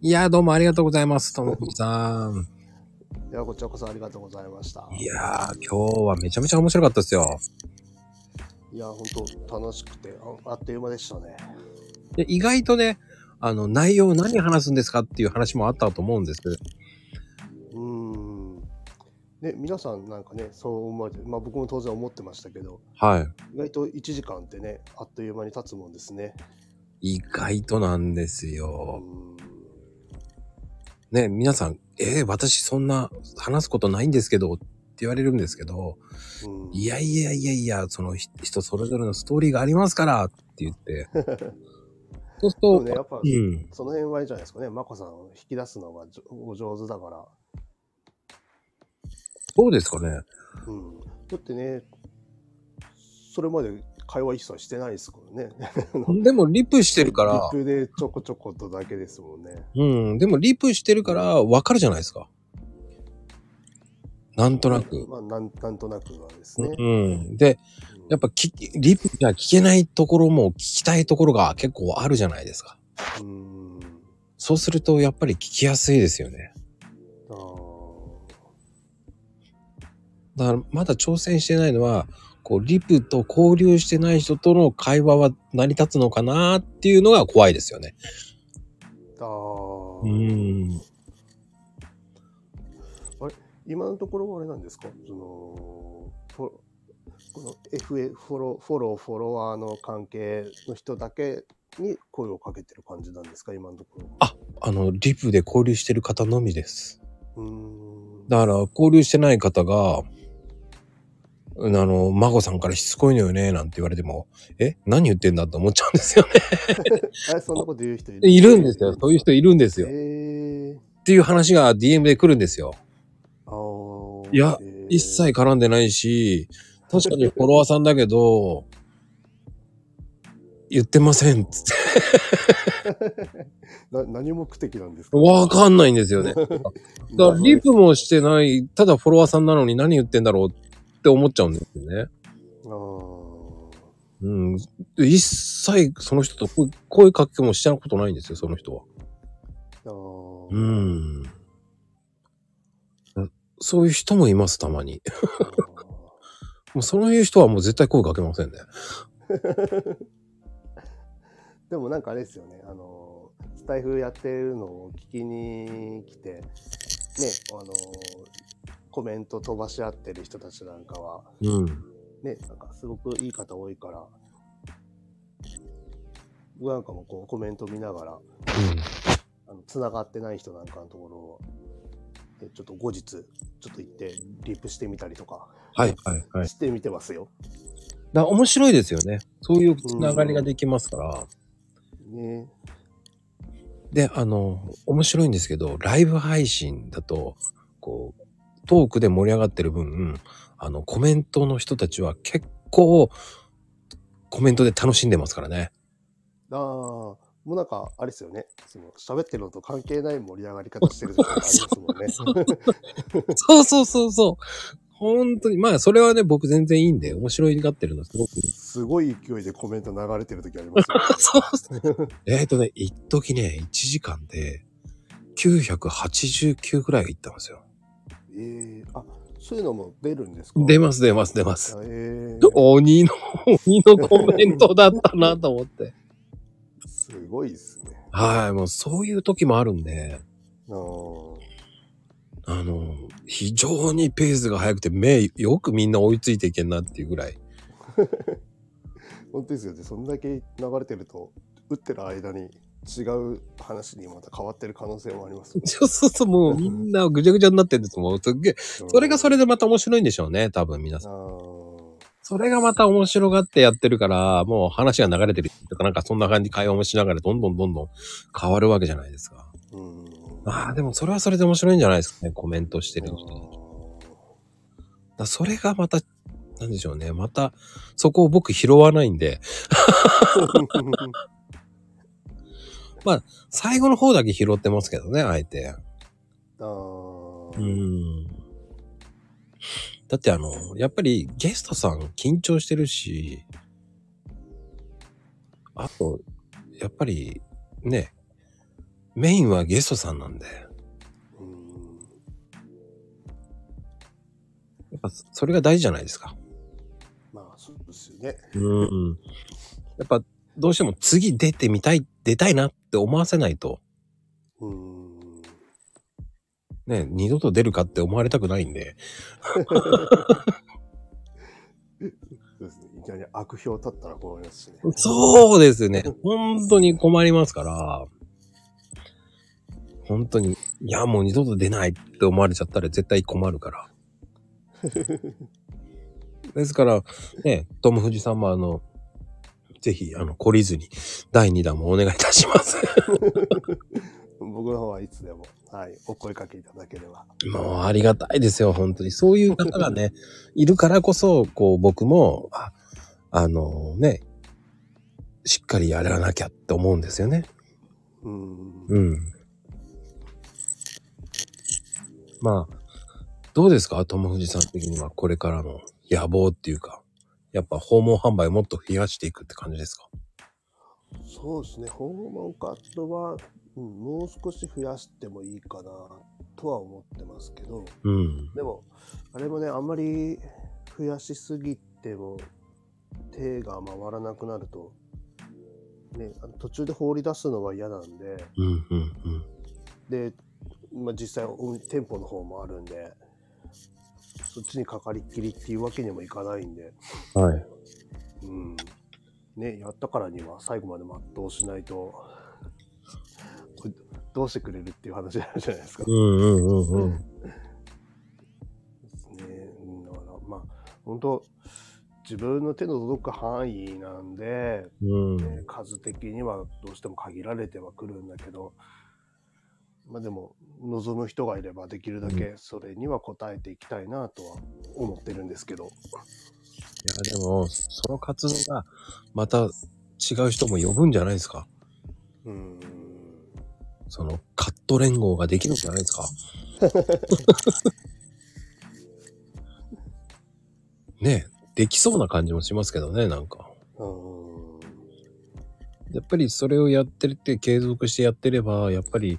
いや、どうもありがとうございます、ともきさん。いや、こちらこそありがとうございました。いやー、今日はめちゃめちゃ面白かったですよ。いや、本当楽しくてあ、あっという間でしたね。で意外とね、あの、内容何話すんですかっていう話もあったと思うんです。うーん。ね、皆さんなんかね、そう思われて、まあ僕も当然思ってましたけど、はい。意外と1時間ってね、あっという間に経つもんですね。意外となんですうよ。ん。ね、皆さん、えー、私そんな話すことないんですけどって言われるんですけど、うん、いやいやいやいや、そのひ人それぞれのストーリーがありますからって言って。そうすると、ね、やっぱ、うん。その辺はいいじゃないですかね。まこさんを引き出すのがお上手だから。そうですかね。うん。だってね、それまで会話一切してないですからね。でもリプしてるから、リップでちょこちょことだけですもんね。うん。でもリプしてるからわかるじゃないですか。なんとなく。まあ、なんなんとなくはですね。うん。で、やっぱ聞き、リプじゃ聞けないところも聞きたいところが結構あるじゃないですか。うん。そうするとやっぱり聞きやすいですよね。あーだからまだ挑戦してないのは、こう、リプと交流してない人との会話は成り立つのかなっていうのが怖いですよね。あーうん。今のところはあれなんですか？そのこの FA フォローフォローフォロワーの関係の人だけに声をかけてる感じなんですか？今のところああの、リプで交流してる方のみです。うーんだから、交流してない方が、あの、孫さんからしつこいのよね、なんて言われても、え何言ってんだって思っちゃうんですよね。えそんなこと言う人いる？いるんですよ。そういう人いるんですよ。っえー、ていう話が DM で来るんですよ。いやえー一切絡んでないし、確かにフォロワーさんだけど、言ってませんっつって。な何目的なんですか？わかんないんですよね。だからリプもしてない、ただフォロワーさんなのに何言ってんだろうって思っちゃうんですよね。あーうん。一切その人と声声かけもしたことないんですよ、その人は。あーうん。そういう人もいます、たまに。もうそういう人はもう絶対声かけませんね。でもなんかあれですよね、あの、スタイフやってるのを聞きに来て、ね、あの、コメント飛ばし合ってる人たちなんかは、うん。ね、なんかすごくいい方多いから、僕なんかもこうコメント見ながら、あの、繋がってない人なんかのところを、でちょっと後日、ちょっと行って、リップしてみたりとか、はい、はい、はい。してみてますよ。だ面白いですよね。そういうつながりができますから。ね。で、あの、面白いんですけど、ライブ配信だと、こう、トークで盛り上がってる分、あの、コメントの人たちは結構、コメントで楽しんでますからね。ああ、もうなんか、あれですよね。その、喋ってるのと関係ない盛り上がり方してるとかありますもんね。そうそうそうそう。本当に。まあ、それはね、僕全然いいんで、面白いがってるのすごく。すごい勢いでコメント流れてる時ありますよ、ね。そうですね。えっとね、一時ね、1時間で、989ぐらい行ったんですよ。ええあ、そういうのも出るんですか？出ます、出ます、出ます。ええ鬼の、鬼のコメントだったなと思って。すごいですね。はい、もうそういう時もあるんで、あーあの、非常にペースが速くて、目、よくみんな追いついていけんなっていうぐらい。本当ですよね。そんだけ流れてると、打ってる間に違う話にまた変わってる可能性もありますよね。そうそうそう、もうみんなぐちゃぐちゃになってるんですもん。すっげえ。それがそれでまた面白いんでしょうね、多分皆さん。それがまた面白がってやってるから、もう話が流れてるとか、なんかそんな感じ会話もしながらどんどんどんどん変わるわけじゃないですか。うん。ああ、でもそれはそれで面白いんじゃないですかね、コメントしてるあ人。だそれがまた、なんでしょうね。また、そこを僕拾わないんで、ー最後の方だけ拾ってますけどね、あえて。あーうん。だってあの、やっぱりゲストさん緊張してるし、あと、やっぱりね、メインはゲストさんなんで、うん。やっぱそれが大事じゃないですか。まあ、そうですよね。うん。やっぱどうしても次出てみたい、出たいなって思わせないと、うん。ね、二度と出るかって思われたくないんで、そうですね。いきなり悪評立ったら困りますしね。そうですね。本当に困りますから、本当に、いや、もう二度と出ないって思われちゃったら絶対困るから。ですから、ね、トム・フジさんもあの、ぜひ、あの、懲りずに、第2弾もお願いいたします。僕の方はいつでも、はい、お声かけいただければ。もう、ありがたいですよ、本当に。そういう方がね、いるからこそ、こう、僕も、あ、あのね、しっかりやらなきゃって思うんですよね。うん。うん。まあ、どうですか？トム・フジさん的にはこれからの野望っていうか、やっぱ訪問販売をもっと増やしていくって感じですか？そうですね。訪問カットは、うん、もう少し増やしてもいいかなとは思ってますけど、うん。でも、あれもね、あんまり増やしすぎても手が回らなくなると、ね、あの途中で放り出すのは嫌なんで、うん、うん、うん。で、まあ、実際お店舗の方もあるんで、そっちにかかりっきりっていうわけにもいかないんで、はい。うん。ね、やったからには最後まで全うしないと、これどうしてくれるっていう話になるじゃないですか。うん、うん、うん、うん。ですね。うんだから、まあ、本当自分の手の届く範囲なんで、うん。ね数的にはどうしても限られてはくるんだけど、まあでも、望む人がいればできるだけそれには応えていきたいなとは思ってるんですけど。いや、でも、その活動が、また違う人も呼ぶんじゃないですかうん。その、カット連合ができるんじゃないですか ねえ、できそうな感じもしますけどね、なんか。うん。やっぱりそれをやってるって継続してやってれば、やっぱり、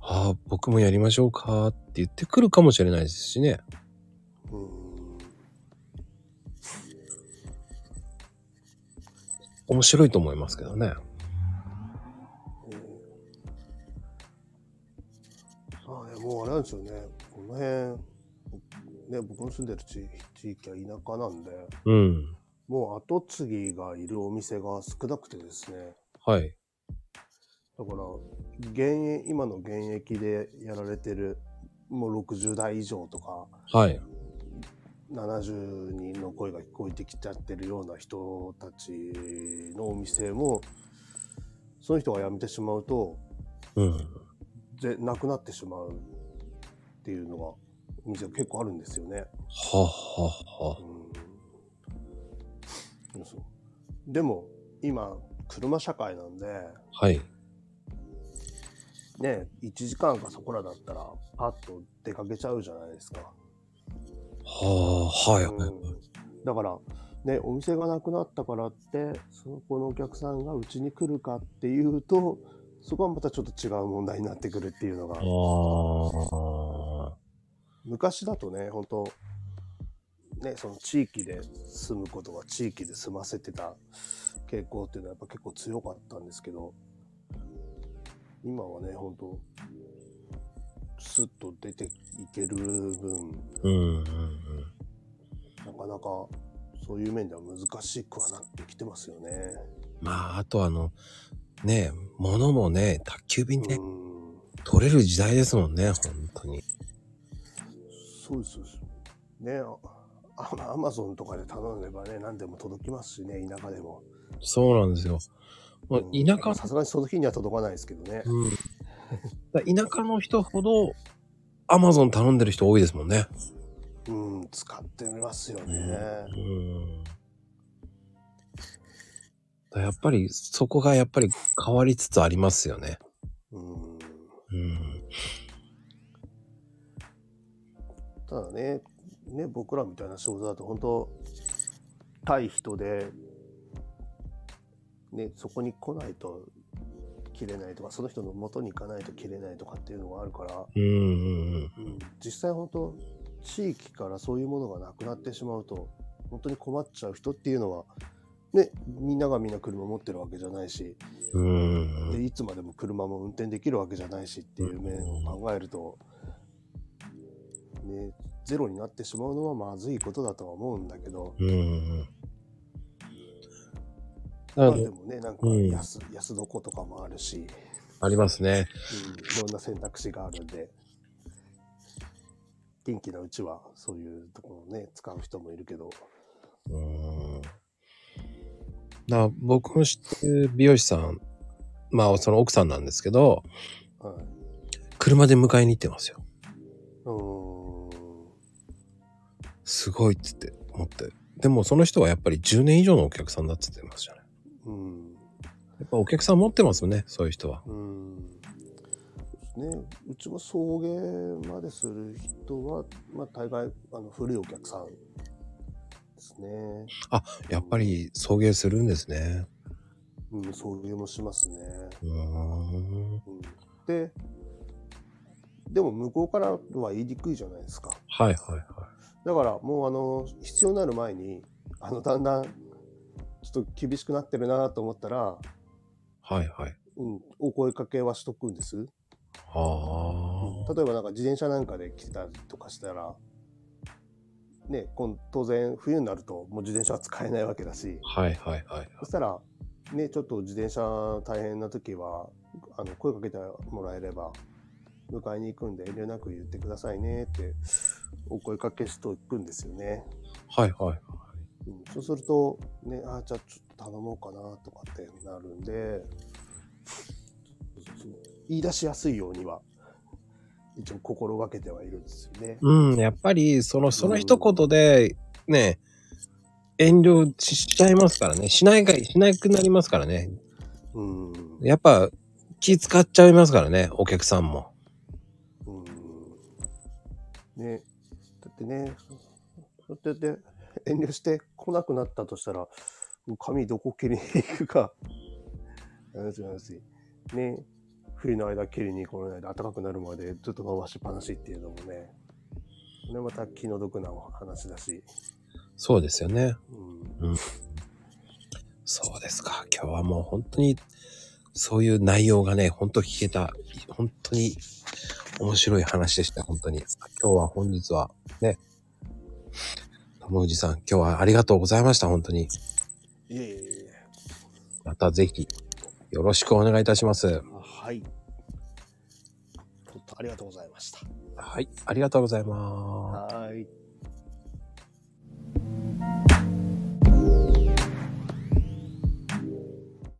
ああ、僕もやりましょうかって言ってくるかもしれないですしね。うん。面白いと思いますけどね。ああ、いやもうあれなんですよね。この辺、ね、僕の住んでる地地域は田舎なんで、うん。もう後継ぎがいるお店が少なくてですね。はい。だから、現役、今の現役でやられてる、もう60代以上とか、はい。70人の声が聞こえてきちゃってるような人たちのお店も、その人が辞めてしまうと、うん。ぜなくなってしまうっていうのが、お店が結構あるんですよね。はあ、はあ、はあ。うん、でも、今、車社会なんで、はい。ね、1時間かそこらだったら、パッと出かけちゃうじゃないですか。はあ、はい、はい。うんだから、ね、お店がなくなったからって、その子のお客さんがうちに来るかっていうと、そこはまたちょっと違う問題になってくるっていうのが。昔だとね、本当ね、その地域で住むことは地域で住ませてた傾向っていうのはやっぱ結構強かったんですけど、今はね、本当スッと出ていける分、うん、うん、うん。なかなかそういう面では難しくはなってきてますよね。まあ、あとあの、ねえ、物もね、宅急便ね、うん取れる時代ですもんね、本当に。そうです、そうです。ねあアマゾンとかで頼めばね、何でも届きますしね、田舎でも。そうなんですよ。もううん田舎、さすがにその日には届かないですけどね。うん。だ田舎の人ほど、アマゾン頼んでる人多いですもんね。うん、使ってみますよね。うん。だやっぱり、そこがやっぱり変わりつつありますよね。うん。うん。ただね、ね、僕らみたいな仕事だと本当、対人で、ね、そこに来ないと切れないとか、その人の元に行かないと切れないとかっていうのがあるから、うんうんうん。うん、実際本当地域からそういうものがなくなってしまうと本当に困っちゃう人っていうのはねみんながみんな車持ってるわけじゃないしうんでいつまでも車も運転できるわけじゃないしっていう面を考えると、ね、ゼロになってしまうのはまずいことだとは思うんだけど、うんなのででもねなんかうん安,、安床とかもあるし、ありますね。うん、いろんな選択肢があるんで元気なうちはそういうところをね使う人もいるけど。うん。な僕の知ってる美容師さん、まあその奥さんなんですけど、はい車で迎えに行ってますよ。うーんすごいっつって思って。でもその人はやっぱり10年以上のお客さんだって言ってましたね。うんやっぱお客さん持ってますよね、そういう人は。うんね、うちも送迎までする人は、まあ、大概あの古いお客さんですね。やっぱり送迎するんですね。うん、送迎もしますね。うーん。うん、で、でも向こうからは言いにくいじゃないですか。はいはいはい。だからもうあの必要になる前にあのだんだんちょっと厳しくなってるなと思ったら、はいはい。うん、お声かけはしとくんです。ああ。例えばなんか自転車なんかで来てたりとかしたら、ね、今当然冬になるともう自転車は使えないわけだし、はいはいはい。そしたら、ね、ちょっと自転車大変な時は、あの声かけてもらえれば、迎えに行くんで遠慮なく言ってくださいねってお声かけしとくんですよね。はいはい。うん、そうすると、ね、あじゃあちょっと頼もうかなとかってなるんで、言い出しやすいようには、一応心がけてはいるんですよね。うん、やっぱり、その、その一言で、ね、遠慮ししちゃいますからね。しないが、しなくなりますからね。うん。やっぱ、気使っちゃいますからね、お客さんも。うん。ね、だってね、そうやって 遠慮して来なくなったとしたら、髪どこ切りに行くか。話話。ね、冬の間切りに来ないで暖かくなるまでずっと伸ばしっぱなしっていうのもね、これまた気の毒なお話だし。そうですよね。うん。そうですか。今日はもう本当に、そういう内容がね、本当聞けた、本当に面白い話でした、本当に。今日は本日は、ね、友藤さん、今日はありがとうございました、本当に。いえいえいえ。またぜひ、よろしくお願いいたします。はい。ありがとうございました。はい、ありがとうございます。はい。